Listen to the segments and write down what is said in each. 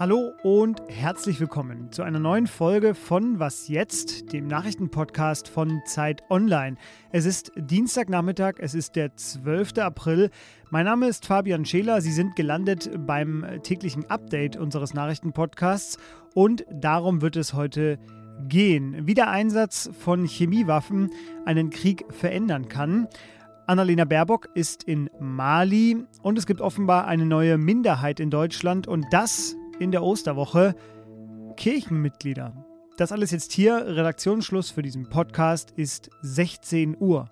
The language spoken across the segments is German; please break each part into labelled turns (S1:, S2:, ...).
S1: Hallo und herzlich willkommen zu einer neuen Folge von Was jetzt, dem Nachrichtenpodcast von Zeit Online. Es ist Dienstagnachmittag, es ist der 12. April. Mein Name ist Fabian Scheler. Sie sind gelandet beim täglichen Update unseres Nachrichtenpodcasts und darum wird es heute gehen, wie der Einsatz von Chemiewaffen einen Krieg verändern kann. Annalena Baerbock ist in Mali und es gibt offenbar eine neue Minderheit in Deutschland und das in der Osterwoche Kirchenmitglieder. Das alles jetzt hier. Redaktionsschluss für diesen Podcast ist 16 Uhr.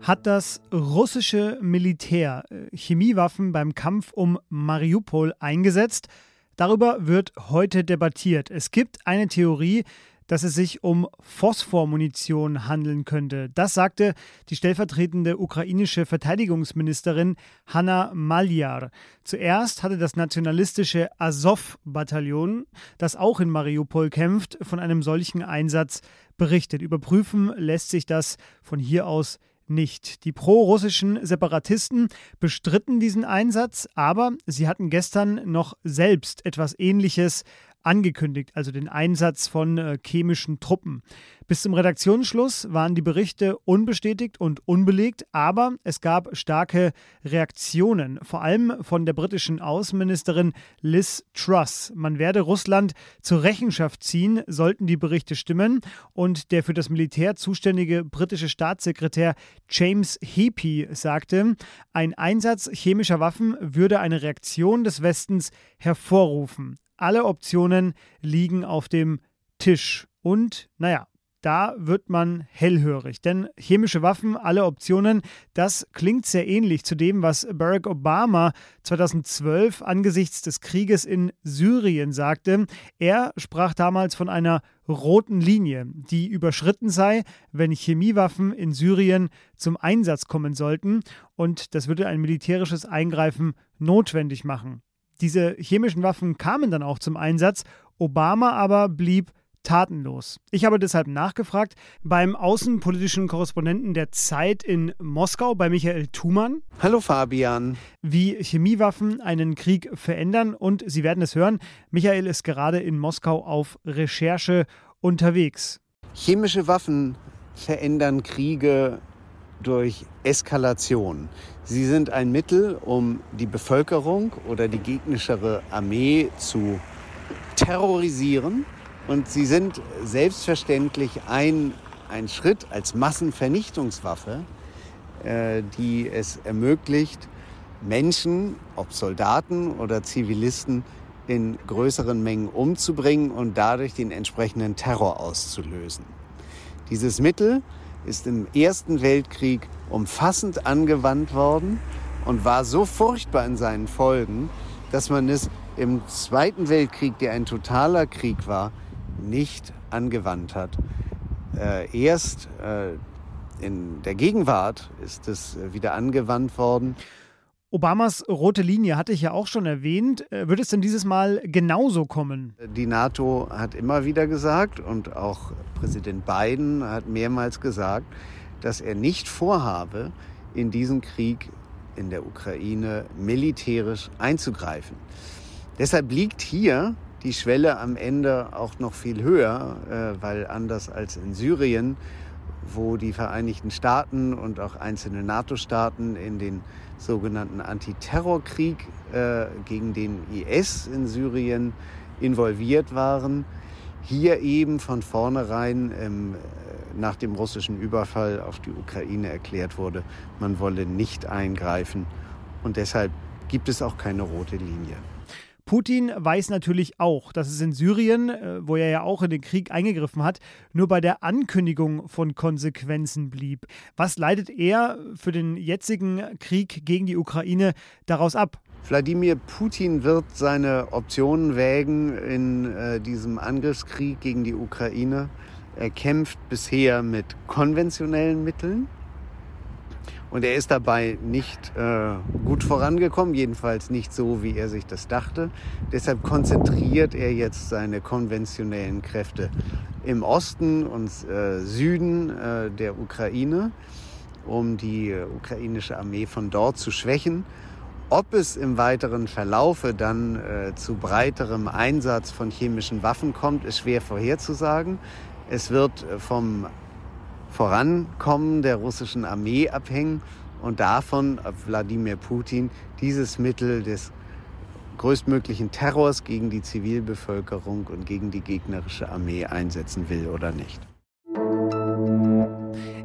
S1: Hat das russische Militär äh, Chemiewaffen beim Kampf um Mariupol eingesetzt? Darüber wird heute debattiert. Es gibt eine Theorie, dass es sich um Phosphormunition handeln könnte. Das sagte die stellvertretende ukrainische Verteidigungsministerin Hanna Malyar. Zuerst hatte das nationalistische Azov-Bataillon, das auch in Mariupol kämpft, von einem solchen Einsatz berichtet. Überprüfen lässt sich das von hier aus nicht. Die pro-russischen Separatisten bestritten diesen Einsatz, aber sie hatten gestern noch selbst etwas Ähnliches angekündigt, also den Einsatz von äh, chemischen Truppen. Bis zum Redaktionsschluss waren die Berichte unbestätigt und unbelegt, aber es gab starke Reaktionen, vor allem von der britischen Außenministerin Liz Truss. Man werde Russland zur Rechenschaft ziehen, sollten die Berichte stimmen. Und der für das Militär zuständige britische Staatssekretär James Heapy sagte, ein Einsatz chemischer Waffen würde eine Reaktion des Westens hervorrufen. Alle Optionen liegen auf dem Tisch. Und naja, da wird man hellhörig. Denn chemische Waffen, alle Optionen, das klingt sehr ähnlich zu dem, was Barack Obama 2012 angesichts des Krieges in Syrien sagte. Er sprach damals von einer roten Linie, die überschritten sei, wenn Chemiewaffen in Syrien zum Einsatz kommen sollten. Und das würde ein militärisches Eingreifen notwendig machen. Diese chemischen Waffen kamen dann auch zum Einsatz, Obama aber blieb tatenlos. Ich habe deshalb nachgefragt beim außenpolitischen Korrespondenten der Zeit in Moskau, bei Michael Thumann.
S2: Hallo Fabian.
S1: Wie Chemiewaffen einen Krieg verändern und Sie werden es hören, Michael ist gerade in Moskau auf Recherche unterwegs.
S2: Chemische Waffen verändern Kriege durch Eskalation. Sie sind ein Mittel, um die Bevölkerung oder die gegnerische Armee zu terrorisieren. Und sie sind selbstverständlich ein, ein Schritt als Massenvernichtungswaffe, äh, die es ermöglicht, Menschen, ob Soldaten oder Zivilisten, in größeren Mengen umzubringen und dadurch den entsprechenden Terror auszulösen. Dieses Mittel ist im Ersten Weltkrieg umfassend angewandt worden und war so furchtbar in seinen Folgen, dass man es im Zweiten Weltkrieg, der ein totaler Krieg war, nicht angewandt hat. Äh, erst äh, in der Gegenwart ist es wieder angewandt worden.
S1: Obamas rote Linie hatte ich ja auch schon erwähnt. Äh, wird es denn dieses Mal genauso kommen?
S2: Die NATO hat immer wieder gesagt und auch Präsident Biden hat mehrmals gesagt, dass er nicht vorhabe, in diesen Krieg in der Ukraine militärisch einzugreifen. Deshalb liegt hier die Schwelle am Ende auch noch viel höher, äh, weil anders als in Syrien, wo die Vereinigten Staaten und auch einzelne NATO-Staaten in den sogenannten Antiterrorkrieg äh, gegen den IS in Syrien involviert waren. Hier eben von vornherein ähm, nach dem russischen Überfall auf die Ukraine erklärt wurde, man wolle nicht eingreifen. Und deshalb gibt es auch keine rote Linie.
S1: Putin weiß natürlich auch, dass es in Syrien, äh, wo er ja auch in den Krieg eingegriffen hat, nur bei der Ankündigung von Konsequenzen blieb. Was leitet er für den jetzigen Krieg gegen die Ukraine daraus ab?
S2: Wladimir Putin wird seine Optionen wägen in äh, diesem Angriffskrieg gegen die Ukraine. Er kämpft bisher mit konventionellen Mitteln Und er ist dabei nicht äh, gut vorangekommen, jedenfalls nicht so, wie er sich das dachte. Deshalb konzentriert er jetzt seine konventionellen Kräfte im Osten und äh, Süden äh, der Ukraine, um die ukrainische Armee von dort zu schwächen. Ob es im weiteren Verlaufe dann äh, zu breiterem Einsatz von chemischen Waffen kommt, ist schwer vorherzusagen. Es wird äh, vom Vorankommen der russischen Armee abhängen und davon, ob Wladimir Putin dieses Mittel des größtmöglichen Terrors gegen die Zivilbevölkerung und gegen die gegnerische Armee einsetzen will oder nicht.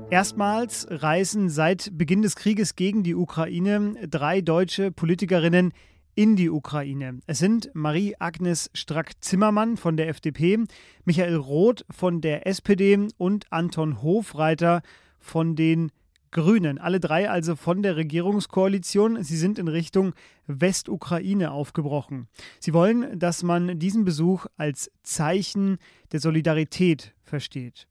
S1: Erstmals reisen seit Beginn des Krieges gegen die Ukraine drei deutsche Politikerinnen in die Ukraine. Es sind Marie-Agnes Strack-Zimmermann von der FDP, Michael Roth von der SPD und Anton Hofreiter von den Grünen. Alle drei also von der Regierungskoalition. Sie sind in Richtung Westukraine aufgebrochen. Sie wollen, dass man diesen Besuch als Zeichen der Solidarität versteht.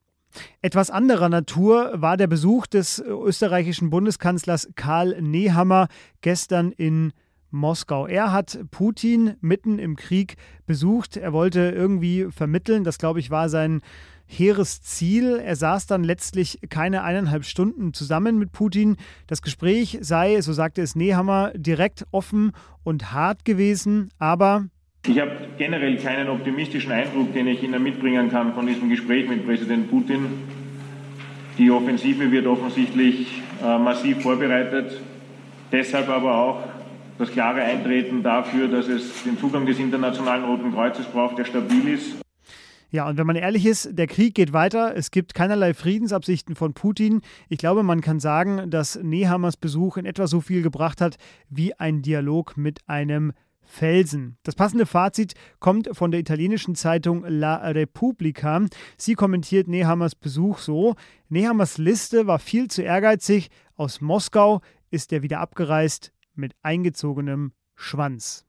S1: Etwas anderer Natur war der Besuch des österreichischen Bundeskanzlers Karl Nehammer gestern in Moskau. Er hat Putin mitten im Krieg besucht. Er wollte irgendwie vermitteln. Das, glaube ich, war sein hehres Ziel. Er saß dann letztlich keine eineinhalb Stunden zusammen mit Putin. Das Gespräch sei, so sagte es Nehammer, direkt offen und hart gewesen, aber
S3: ich habe generell keinen optimistischen Eindruck, den ich Ihnen mitbringen kann von diesem Gespräch mit Präsident Putin. Die Offensive wird offensichtlich äh, massiv vorbereitet. Deshalb aber auch das klare Eintreten dafür, dass es den Zugang des Internationalen Roten Kreuzes braucht, der stabil ist.
S1: Ja, und wenn man ehrlich ist, der Krieg geht weiter. Es gibt keinerlei Friedensabsichten von Putin. Ich glaube, man kann sagen, dass Nehammers Besuch in etwa so viel gebracht hat wie ein Dialog mit einem Felsen. Das passende Fazit kommt von der italienischen Zeitung La Repubblica. Sie kommentiert Nehammers Besuch so: Nehammers Liste war viel zu ehrgeizig. Aus Moskau ist er wieder abgereist mit eingezogenem Schwanz.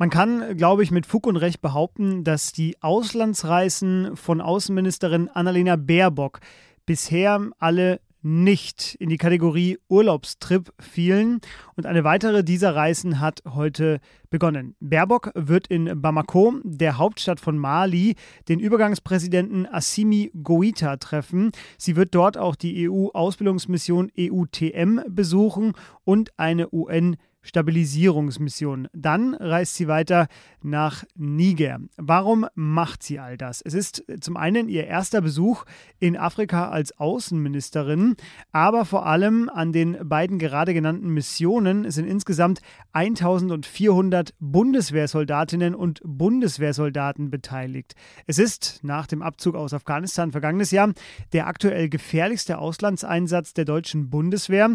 S1: Man kann, glaube ich, mit Fug und Recht behaupten, dass die Auslandsreisen von Außenministerin Annalena Baerbock bisher alle nicht in die Kategorie Urlaubstrip fielen und eine weitere dieser Reisen hat heute begonnen. Baerbock wird in Bamako, der Hauptstadt von Mali, den Übergangspräsidenten Assimi Goita treffen. Sie wird dort auch die EU-Ausbildungsmission EUTM besuchen und eine UN- Stabilisierungsmission. Dann reist sie weiter nach Niger. Warum macht sie all das? Es ist zum einen ihr erster Besuch in Afrika als Außenministerin, aber vor allem an den beiden gerade genannten Missionen sind insgesamt 1400 Bundeswehrsoldatinnen und Bundeswehrsoldaten beteiligt. Es ist nach dem Abzug aus Afghanistan vergangenes Jahr der aktuell gefährlichste Auslandseinsatz der deutschen Bundeswehr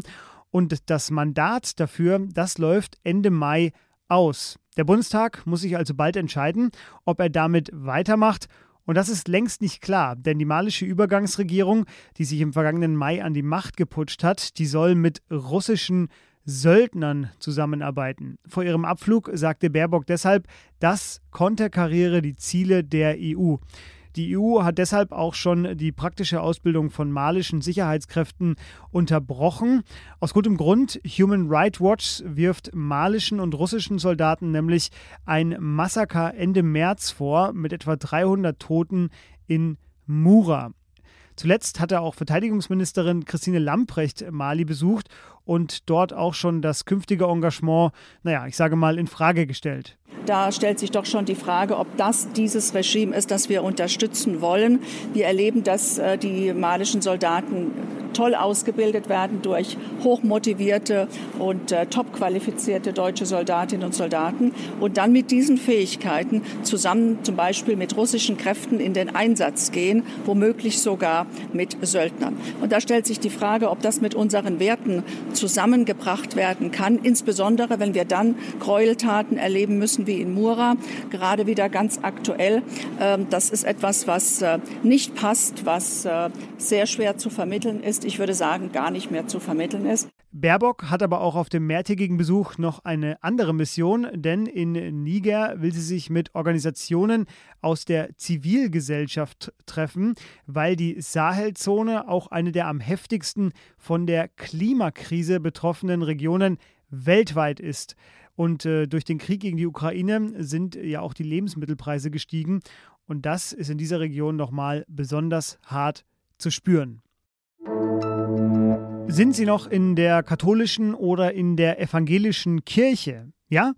S1: und das Mandat dafür, das läuft Ende Mai aus. Der Bundestag muss sich also bald entscheiden, ob er damit weitermacht. Und das ist längst nicht klar, denn die malische Übergangsregierung, die sich im vergangenen Mai an die Macht geputscht hat, die soll mit russischen Söldnern zusammenarbeiten. Vor ihrem Abflug sagte Baerbock deshalb, das konterkariere die Ziele der EU. Die EU hat deshalb auch schon die praktische Ausbildung von malischen Sicherheitskräften unterbrochen. Aus gutem Grund. Human Rights Watch wirft malischen und russischen Soldaten nämlich ein Massaker Ende März vor mit etwa 300 Toten in Mura. Zuletzt hatte auch Verteidigungsministerin Christine Lamprecht Mali besucht und dort auch schon das künftige Engagement, naja, ich sage mal, in Frage gestellt.
S4: Da stellt sich doch schon die Frage, ob das dieses Regime ist, das wir unterstützen wollen. Wir erleben, dass äh, die malischen Soldaten toll ausgebildet werden durch hochmotivierte und äh, top qualifizierte deutsche Soldatinnen und Soldaten und dann mit diesen Fähigkeiten zusammen zum Beispiel mit russischen Kräften in den Einsatz gehen, womöglich sogar mit Söldnern. Und da stellt sich die Frage, ob das mit unseren Werten zusammengebracht werden kann, insbesondere wenn wir dann Gräueltaten erleben müssen wie in Mura, gerade wieder ganz aktuell. Ähm, das ist etwas, was äh, nicht passt, was äh, sehr schwer zu vermitteln ist. Ich würde sagen, gar nicht mehr zu vermitteln ist.
S1: Baerbock hat aber auch auf dem mehrtägigen Besuch noch eine andere Mission, denn in Niger will sie sich mit Organisationen aus der Zivilgesellschaft treffen, weil die Sahelzone auch eine der am heftigsten von der Klimakrise betroffenen Regionen weltweit ist. Und äh, durch den Krieg gegen die Ukraine sind ja auch die Lebensmittelpreise gestiegen. Und das ist in dieser Region nochmal besonders hart zu spüren. Sind Sie noch in der katholischen oder in der evangelischen Kirche? Ja?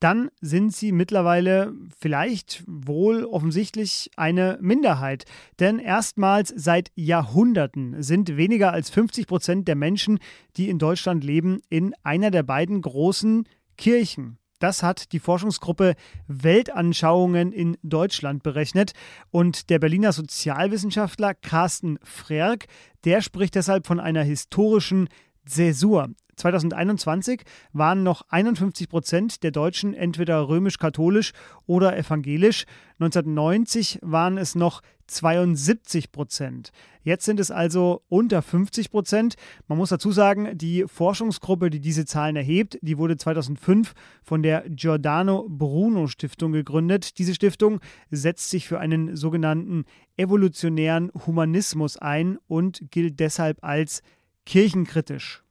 S1: Dann sind Sie mittlerweile vielleicht wohl offensichtlich eine Minderheit. Denn erstmals seit Jahrhunderten sind weniger als 50 Prozent der Menschen, die in Deutschland leben, in einer der beiden großen Kirchen. Das hat die Forschungsgruppe Weltanschauungen in Deutschland berechnet. Und der Berliner Sozialwissenschaftler Carsten Frerk, der spricht deshalb von einer historischen Zäsur. 2021 waren noch 51 Prozent der Deutschen entweder römisch-katholisch oder evangelisch. 1990 waren es noch 72 Prozent. Jetzt sind es also unter 50 Prozent. Man muss dazu sagen, die Forschungsgruppe, die diese Zahlen erhebt, die wurde 2005 von der Giordano Bruno Stiftung gegründet. Diese Stiftung setzt sich für einen sogenannten evolutionären Humanismus ein und gilt deshalb als kirchenkritisch.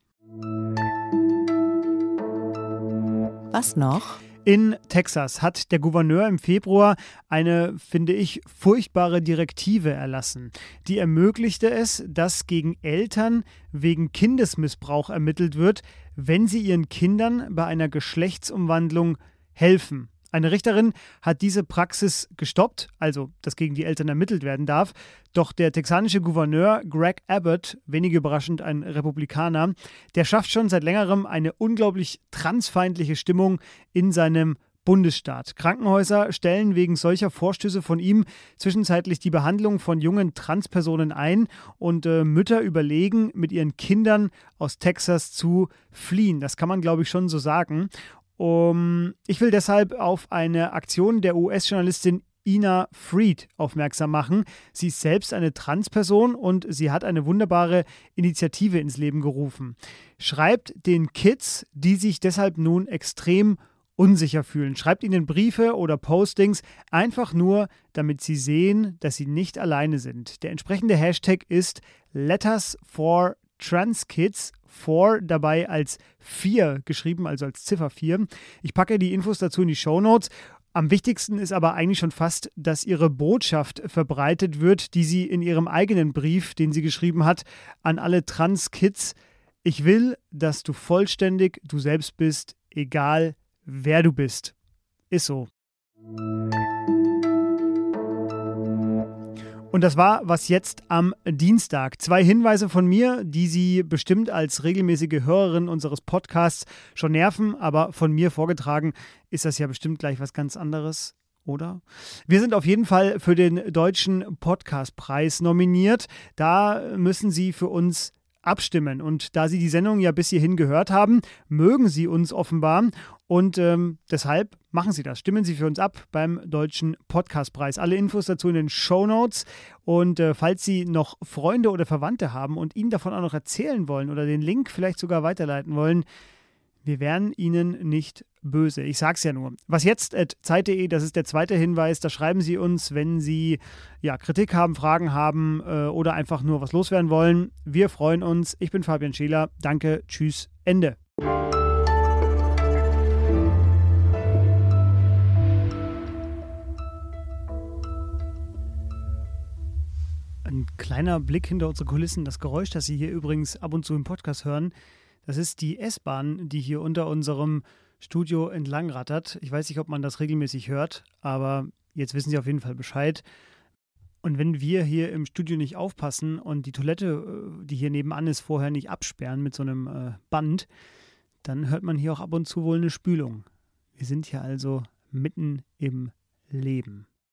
S5: Was noch?
S1: In Texas hat der Gouverneur im Februar eine, finde ich, furchtbare Direktive erlassen. Die ermöglichte es, dass gegen Eltern wegen Kindesmissbrauch ermittelt wird, wenn sie ihren Kindern bei einer Geschlechtsumwandlung helfen. Eine Richterin hat diese Praxis gestoppt, also dass gegen die Eltern ermittelt werden darf. Doch der texanische Gouverneur Greg Abbott, wenig überraschend ein Republikaner, der schafft schon seit längerem eine unglaublich transfeindliche Stimmung in seinem Bundesstaat. Krankenhäuser stellen wegen solcher Vorstöße von ihm zwischenzeitlich die Behandlung von jungen Transpersonen ein und äh, Mütter überlegen, mit ihren Kindern aus Texas zu fliehen. Das kann man, glaube ich, schon so sagen. Um, ich will deshalb auf eine Aktion der US-Journalistin Ina Fried aufmerksam machen. Sie ist selbst eine Transperson und sie hat eine wunderbare Initiative ins Leben gerufen. Schreibt den Kids, die sich deshalb nun extrem unsicher fühlen. Schreibt ihnen Briefe oder Postings einfach nur, damit sie sehen, dass sie nicht alleine sind. Der entsprechende Hashtag ist Letters for Trans Kids 4 dabei als 4 geschrieben, also als Ziffer 4. Ich packe die Infos dazu in die Show Notes. Am wichtigsten ist aber eigentlich schon fast, dass ihre Botschaft verbreitet wird, die sie in ihrem eigenen Brief, den sie geschrieben hat, an alle Trans-Kids. Ich will, dass du vollständig du selbst bist, egal wer du bist. Ist so. Und das war was jetzt am Dienstag. Zwei Hinweise von mir, die Sie bestimmt als regelmäßige Hörerin unseres Podcasts schon nerven, aber von mir vorgetragen ist das ja bestimmt gleich was ganz anderes oder? Wir sind auf jeden Fall für den Deutschen Podcastpreis nominiert. Da müssen Sie für uns abstimmen. Und da Sie die Sendung ja bis hierhin gehört haben, mögen Sie uns offenbar. Und ähm, deshalb machen Sie das. Stimmen Sie für uns ab beim Deutschen Podcastpreis. Alle Infos dazu in den Show Notes. Und äh, falls Sie noch Freunde oder Verwandte haben und Ihnen davon auch noch erzählen wollen oder den Link vielleicht sogar weiterleiten wollen, wir wären Ihnen nicht böse. Ich sag's ja nur. Was jetzt Zeit.de, das ist der zweite Hinweis. Da schreiben Sie uns, wenn Sie ja, Kritik haben, Fragen haben äh, oder einfach nur was loswerden wollen. Wir freuen uns. Ich bin Fabian Scheler. Danke. Tschüss. Ende. Ein kleiner Blick hinter unsere Kulissen. Das Geräusch, das Sie hier übrigens ab und zu im Podcast hören, das ist die S-Bahn, die hier unter unserem Studio entlang rattert. Ich weiß nicht, ob man das regelmäßig hört, aber jetzt wissen Sie auf jeden Fall Bescheid. Und wenn wir hier im Studio nicht aufpassen und die Toilette, äh, die hier nebenan ist, vorher nicht absperren mit so einem äh, Band, dann hört man hier auch ab und zu wohl eine Spülung. Wir sind hier also mitten im Leben.